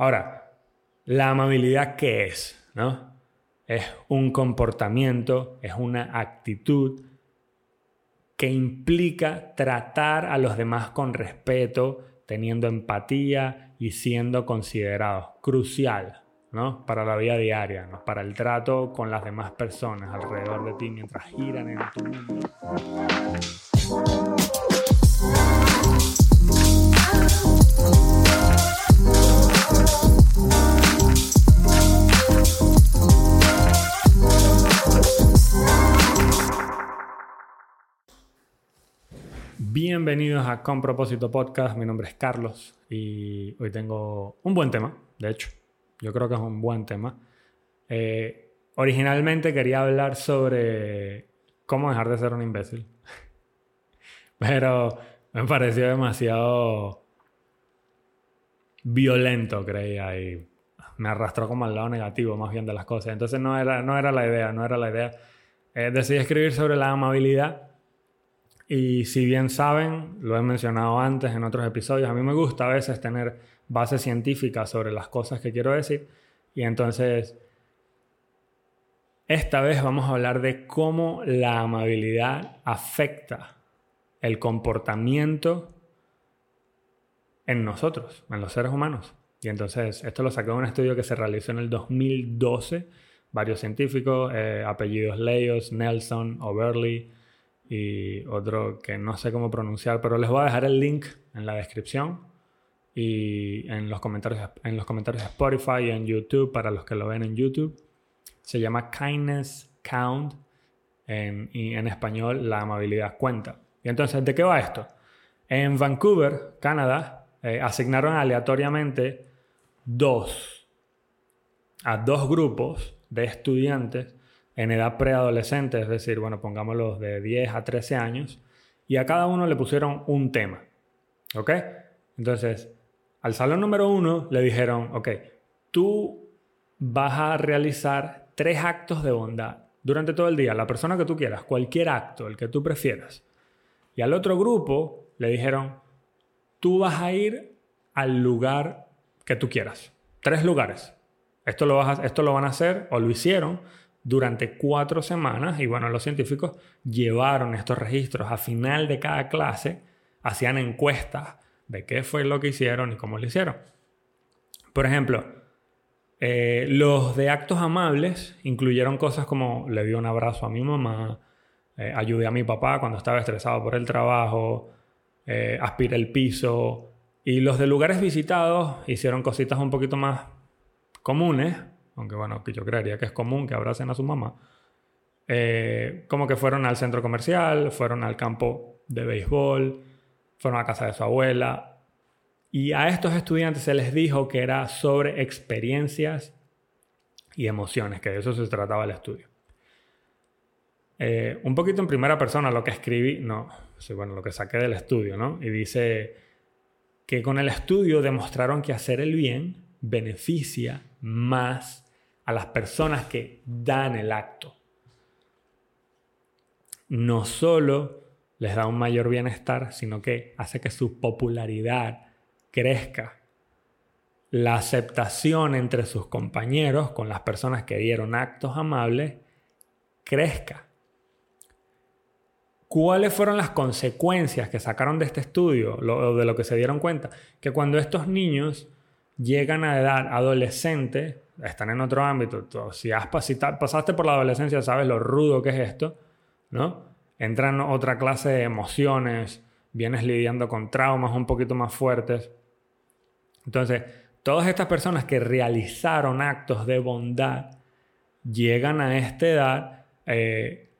Ahora, la amabilidad, ¿qué es? ¿No? Es un comportamiento, es una actitud que implica tratar a los demás con respeto, teniendo empatía y siendo considerados. Crucial, ¿no? Para la vida diaria, ¿no? Para el trato con las demás personas alrededor de ti mientras giran en tu mundo. Bienvenidos a Con Propósito Podcast. Mi nombre es Carlos y hoy tengo un buen tema, de hecho. Yo creo que es un buen tema. Eh, originalmente quería hablar sobre cómo dejar de ser un imbécil. Pero me pareció demasiado violento, creía, y me arrastró como al lado negativo más bien de las cosas. Entonces no era, no era la idea, no era la idea. Eh, decidí escribir sobre la amabilidad y si bien saben, lo he mencionado antes en otros episodios, a mí me gusta a veces tener base científica sobre las cosas que quiero decir. Y entonces, esta vez vamos a hablar de cómo la amabilidad afecta el comportamiento en nosotros, en los seres humanos. Y entonces, esto lo saqué de un estudio que se realizó en el 2012. Varios científicos, eh, apellidos Leyos, Nelson, Overly, y otro que no sé cómo pronunciar, pero les voy a dejar el link en la descripción y en los comentarios, en los comentarios de Spotify y en YouTube para los que lo ven en YouTube. Se llama Kindness Count en, y en español la amabilidad cuenta. Y entonces, ¿de qué va esto? En Vancouver, Canadá, eh, asignaron aleatoriamente dos a dos grupos de estudiantes en edad preadolescente, es decir, bueno, pongámoslo de 10 a 13 años, y a cada uno le pusieron un tema. ¿Ok? Entonces, al salón número uno le dijeron, ok, tú vas a realizar tres actos de bondad durante todo el día, la persona que tú quieras, cualquier acto, el que tú prefieras. Y al otro grupo le dijeron, tú vas a ir al lugar que tú quieras. Tres lugares. Esto lo, vas esto lo van a hacer o lo hicieron durante cuatro semanas y bueno, los científicos llevaron estos registros a final de cada clase, hacían encuestas de qué fue lo que hicieron y cómo lo hicieron. Por ejemplo, eh, los de actos amables incluyeron cosas como le di un abrazo a mi mamá, eh, ayudé a mi papá cuando estaba estresado por el trabajo, eh, aspiré el piso. Y los de lugares visitados hicieron cositas un poquito más comunes, aunque bueno, que yo creería que es común que abracen a su mamá, eh, como que fueron al centro comercial, fueron al campo de béisbol, fueron a casa de su abuela. Y a estos estudiantes se les dijo que era sobre experiencias y emociones, que de eso se trataba el estudio. Eh, un poquito en primera persona lo que escribí, no, bueno, lo que saqué del estudio, ¿no? Y dice que con el estudio demostraron que hacer el bien beneficia más a las personas que dan el acto. No solo les da un mayor bienestar, sino que hace que su popularidad crezca. La aceptación entre sus compañeros con las personas que dieron actos amables crezca. ¿Cuáles fueron las consecuencias que sacaron de este estudio, o de lo que se dieron cuenta? Que cuando estos niños llegan a edad adolescente, están en otro ámbito. Si, has, pasaste por la adolescencia, sabes lo rudo que es esto, ¿no? Entran otra clase de emociones, vienes lidiando con traumas un poquito más fuertes. Entonces, todas estas personas que realizaron actos de bondad llegan a esta edad eh,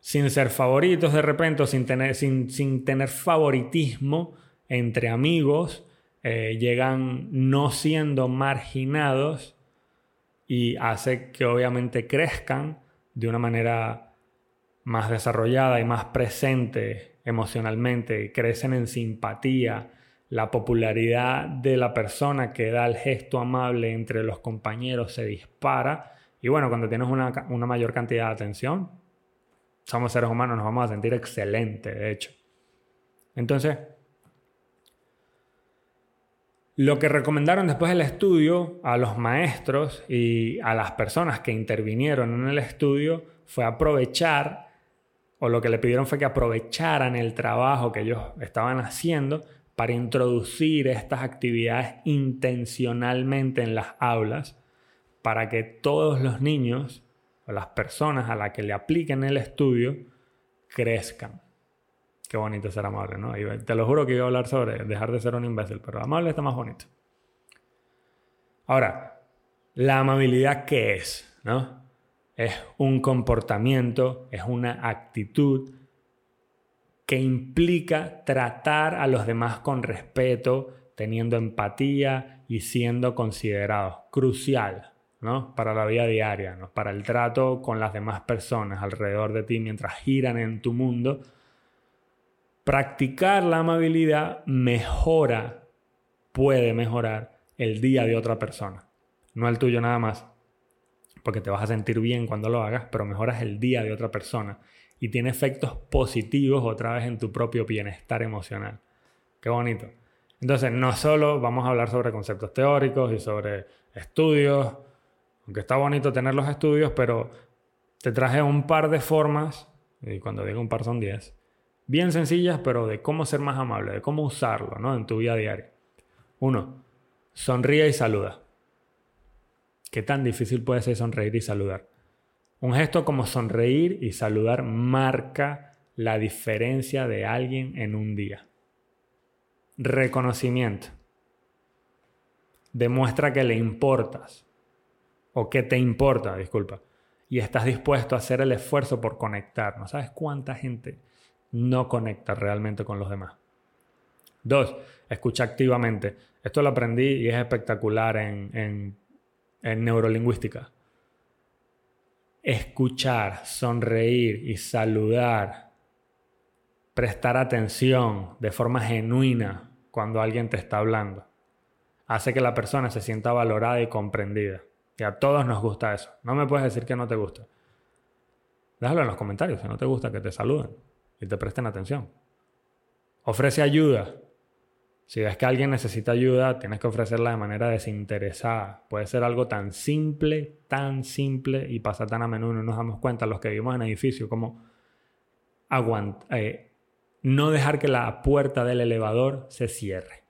sin ser favoritos de repente, sin tener, sin, sin tener favoritismo entre amigos, eh, llegan no siendo marginados y hace que obviamente crezcan de una manera más desarrollada y más presente emocionalmente, crecen en simpatía, la popularidad de la persona que da el gesto amable entre los compañeros se dispara y bueno, cuando tienes una, una mayor cantidad de atención, somos seres humanos, nos vamos a sentir excelente, de hecho. Entonces, Lo que recomendaron después del estudio a los maestros y a las personas que intervinieron en el estudio fue aprovechar, o lo que le pidieron fue que aprovecharan el trabajo que ellos estaban haciendo para introducir estas actividades intencionalmente en las aulas para que todos los niños o las personas a las que le apliquen el estudio crezcan. Qué bonito ser amable, ¿no? te lo juro que iba a hablar sobre dejar de ser un imbécil, pero amable está más bonito. Ahora, la amabilidad, ¿qué es? ¿No? Es un comportamiento, es una actitud que implica tratar a los demás con respeto, teniendo empatía y siendo considerados. Crucial, ¿no? Para la vida diaria, ¿no? Para el trato con las demás personas alrededor de ti mientras giran en tu mundo Practicar la amabilidad mejora, puede mejorar el día de otra persona, no el tuyo nada más, porque te vas a sentir bien cuando lo hagas, pero mejoras el día de otra persona y tiene efectos positivos otra vez en tu propio bienestar emocional. Qué bonito. Entonces, no solo vamos a hablar sobre conceptos teóricos y sobre estudios, aunque está bonito tener los estudios, pero te traje un par de formas, y cuando digo un par son 10, bien sencillas, pero de cómo ser más amable, de cómo usarlo ¿no? en tu vida diaria. Uno, sonríe y saluda. ¿Qué tan difícil puede ser sonreír y saludar? Un gesto como sonreír y saludar marca la diferencia de alguien en un día. Reconocimiento. Demuestra que le importas. O que te importa, disculpa. Y estás dispuesto a hacer el esfuerzo por conectar. No sabes cuánta gente no conecta realmente con los demás. Dos, escucha activamente. Esto lo aprendí y es espectacular en, en neurolingüística. Escuchar, sonreír y saludar, prestar atención de forma genuina cuando alguien te está hablando, hace que la persona se sienta valorada y comprendida. Y a todos nos gusta eso. No me puedes decir que no te gusta. Déjalo en los comentarios si no te gusta que te saluden y te presten atención. Ofrece ayuda. Si ves que alguien necesita ayuda, tienes que ofrecerla de manera desinteresada. Puede ser algo tan simple, tan simple y pasa tan a menudo, no nos damos cuenta los que vivimos en edificio, como eh, no dejar que la puerta del elevador se cierre.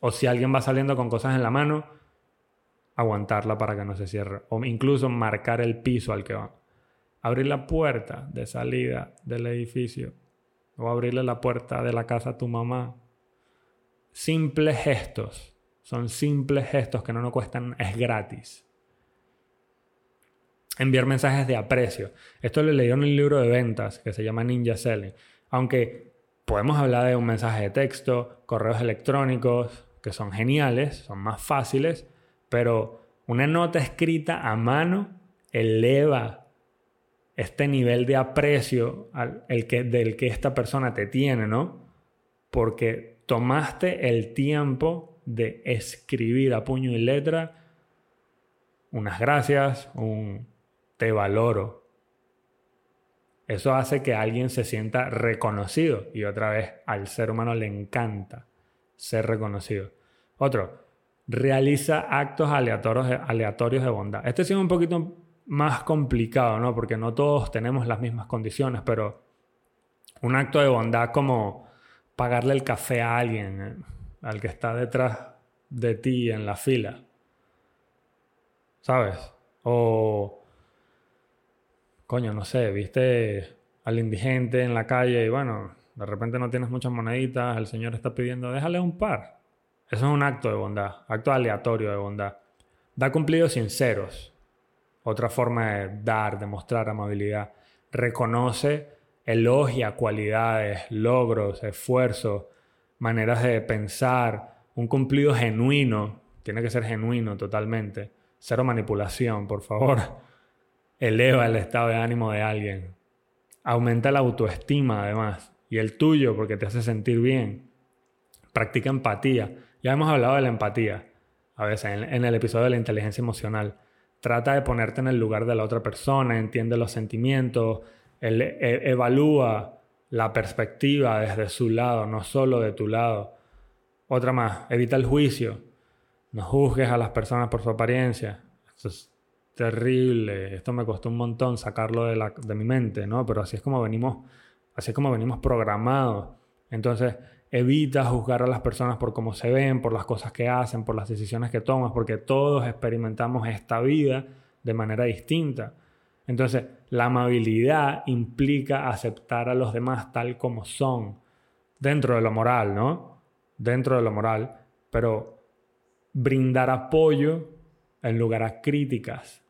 O si alguien va saliendo con cosas en la mano, aguantarla para que no se cierre. O incluso marcar el piso al que va abrir la puerta de salida del edificio o abrirle la puerta de la casa a tu mamá. Simples gestos. Son simples gestos que no nos cuestan, es gratis. Enviar mensajes de aprecio. Esto lo leí en un libro de ventas que se llama Ninja Selling. Aunque podemos hablar de un mensaje de texto, correos electrónicos, que son geniales, son más fáciles, pero una nota escrita a mano eleva este nivel de aprecio el que, del que esta persona te tiene, ¿no? Porque tomaste el tiempo de escribir a puño y letra unas gracias, un te valoro. Eso hace que alguien se sienta reconocido y otra vez al ser humano le encanta ser reconocido. Otro, realiza actos aleatorios, aleatorios de bondad. Este es un poquito más complicado, ¿no? Porque no todos tenemos las mismas condiciones, pero un acto de bondad como pagarle el café a alguien, eh, al que está detrás de ti en la fila, ¿sabes? O, coño, no sé, viste al indigente en la calle y bueno, de repente no tienes muchas moneditas, el Señor está pidiendo, déjale un par. Eso es un acto de bondad, acto aleatorio de bondad. Da cumplidos sinceros, otra forma de dar, de mostrar amabilidad. Reconoce, elogia cualidades, logros, esfuerzos, maneras de pensar, un cumplido genuino. Tiene que ser genuino totalmente. Cero manipulación, por favor. Eleva el estado de ánimo de alguien. Aumenta la autoestima además. Y el tuyo porque te hace sentir bien. Practica empatía. Ya hemos hablado de la empatía a veces en, el episodio de la inteligencia emocional. Trata de ponerte en el lugar de la otra persona, entiende los sentimientos, evalúa la perspectiva desde su lado, no solo de tu lado. Otra más, evita el juicio. No juzgues a las personas por su apariencia. Esto es terrible. Esto me costó un montón sacarlo de, la, de mi mente, ¿no? Pero así es como venimos, así es como venimos programados. Entonces, evita juzgar a las personas por cómo se ven, por las cosas que hacen, por las decisiones que toman, porque todos experimentamos esta vida de manera distinta. Entonces, la amabilidad implica aceptar a los demás tal como son, dentro de lo moral, ¿no? Dentro de lo moral, pero brindar apoyo en lugar a críticas.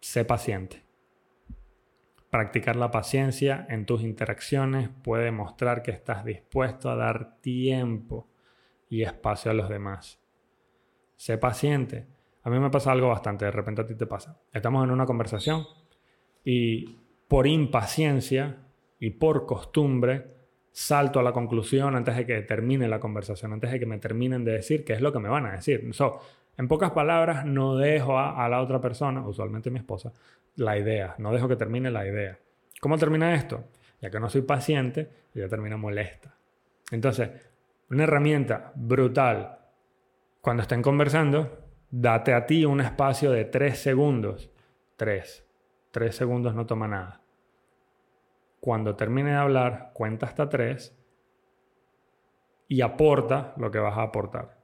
Sé paciente. Practicar la paciencia en tus interacciones puede mostrar que estás dispuesto a dar tiempo y espacio a los demás. Sé paciente. A mí me pasa algo bastante, de repente a ti te pasa. Estamos en una conversación y por impaciencia y por costumbre salto a la conclusión antes de que termine la conversación, antes de que me terminen de decir qué es lo que me van a decir. en pocas palabras, no dejo a, a la otra persona, usualmente mi esposa, la idea, no dejo que termine la idea. ¿Cómo termina esto? Ya que no soy paciente, ya termina molesta. Entonces, una herramienta brutal, cuando estén conversando, date a ti un espacio de tres segundos. Tres. Tres segundos no toma nada. Cuando termine de hablar, cuenta hasta tres y aporta lo que vas a aportar.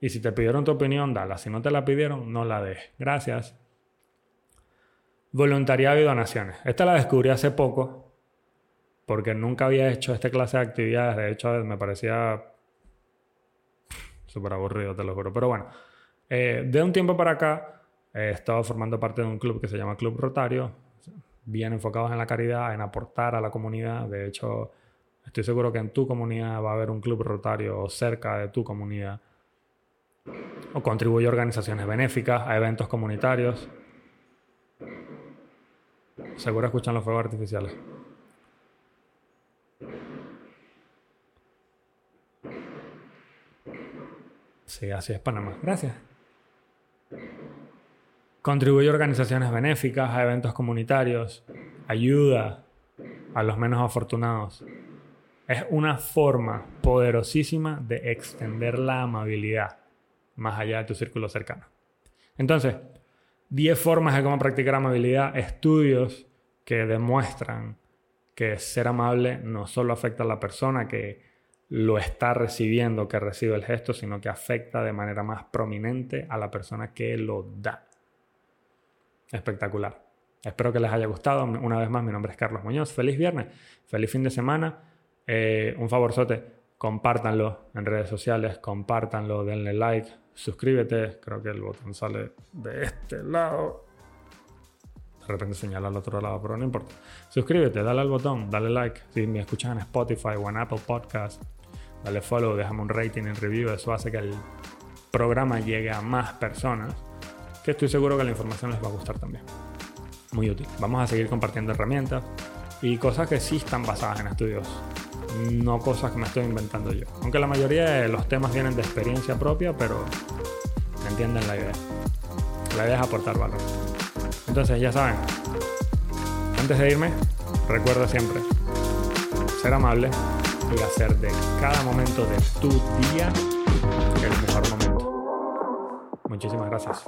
Y si te pidieron tu opinión, dala. Si no te la pidieron, no la des. Gracias. Voluntariado y donaciones. Esta la descubrí hace poco porque nunca había hecho esta clase de actividades. De hecho, me parecía súper aburrido, te lo juro. Pero bueno, eh, de un tiempo para acá he estado formando parte de un club que se llama Club Rotario, bien enfocados en la caridad, en aportar a la comunidad. De hecho, estoy seguro que en tu comunidad va a haber un club rotario cerca de tu comunidad. O contribuye a organizaciones benéficas, a eventos comunitarios. Seguro escuchan los fuegos artificiales. Sí, así es Panamá. Gracias. Contribuye a organizaciones benéficas, a eventos comunitarios, ayuda a los menos afortunados. Es una forma poderosísima de extender la amabilidad más allá de tu círculo cercano. Entonces, 10 formas de cómo practicar amabilidad, estudios que demuestran que ser amable no solo afecta a la persona que lo está recibiendo, que recibe el gesto, sino que afecta de manera más prominente a la persona que lo da. Espectacular. Espero que les haya gustado. Una vez más, mi nombre es Carlos Muñoz. Feliz viernes, feliz fin de semana. Eh, un favorzote, compártanlo en redes sociales, compártanlo, denle like, suscríbete. Creo que el botón sale de este lado. De repente señala al otro lado, pero no importa. Suscríbete, dale al botón, dale like. Si me escuchas en Spotify o en Apple Podcast, dale follow, déjame un rating en review. Eso hace que el programa llegue a más personas. Que estoy seguro que la información les va a gustar también. Muy útil. Vamos a seguir compartiendo herramientas y cosas que sí están basadas en estudios no cosas que me estoy inventando yo. Aunque la mayoría de los temas vienen de experiencia propia, pero entienden la idea. La idea es aportar valor. Entonces, ya saben, antes de irme, recuerda siempre ser amable y hacer de cada momento de tu día el mejor momento. Muchísimas gracias.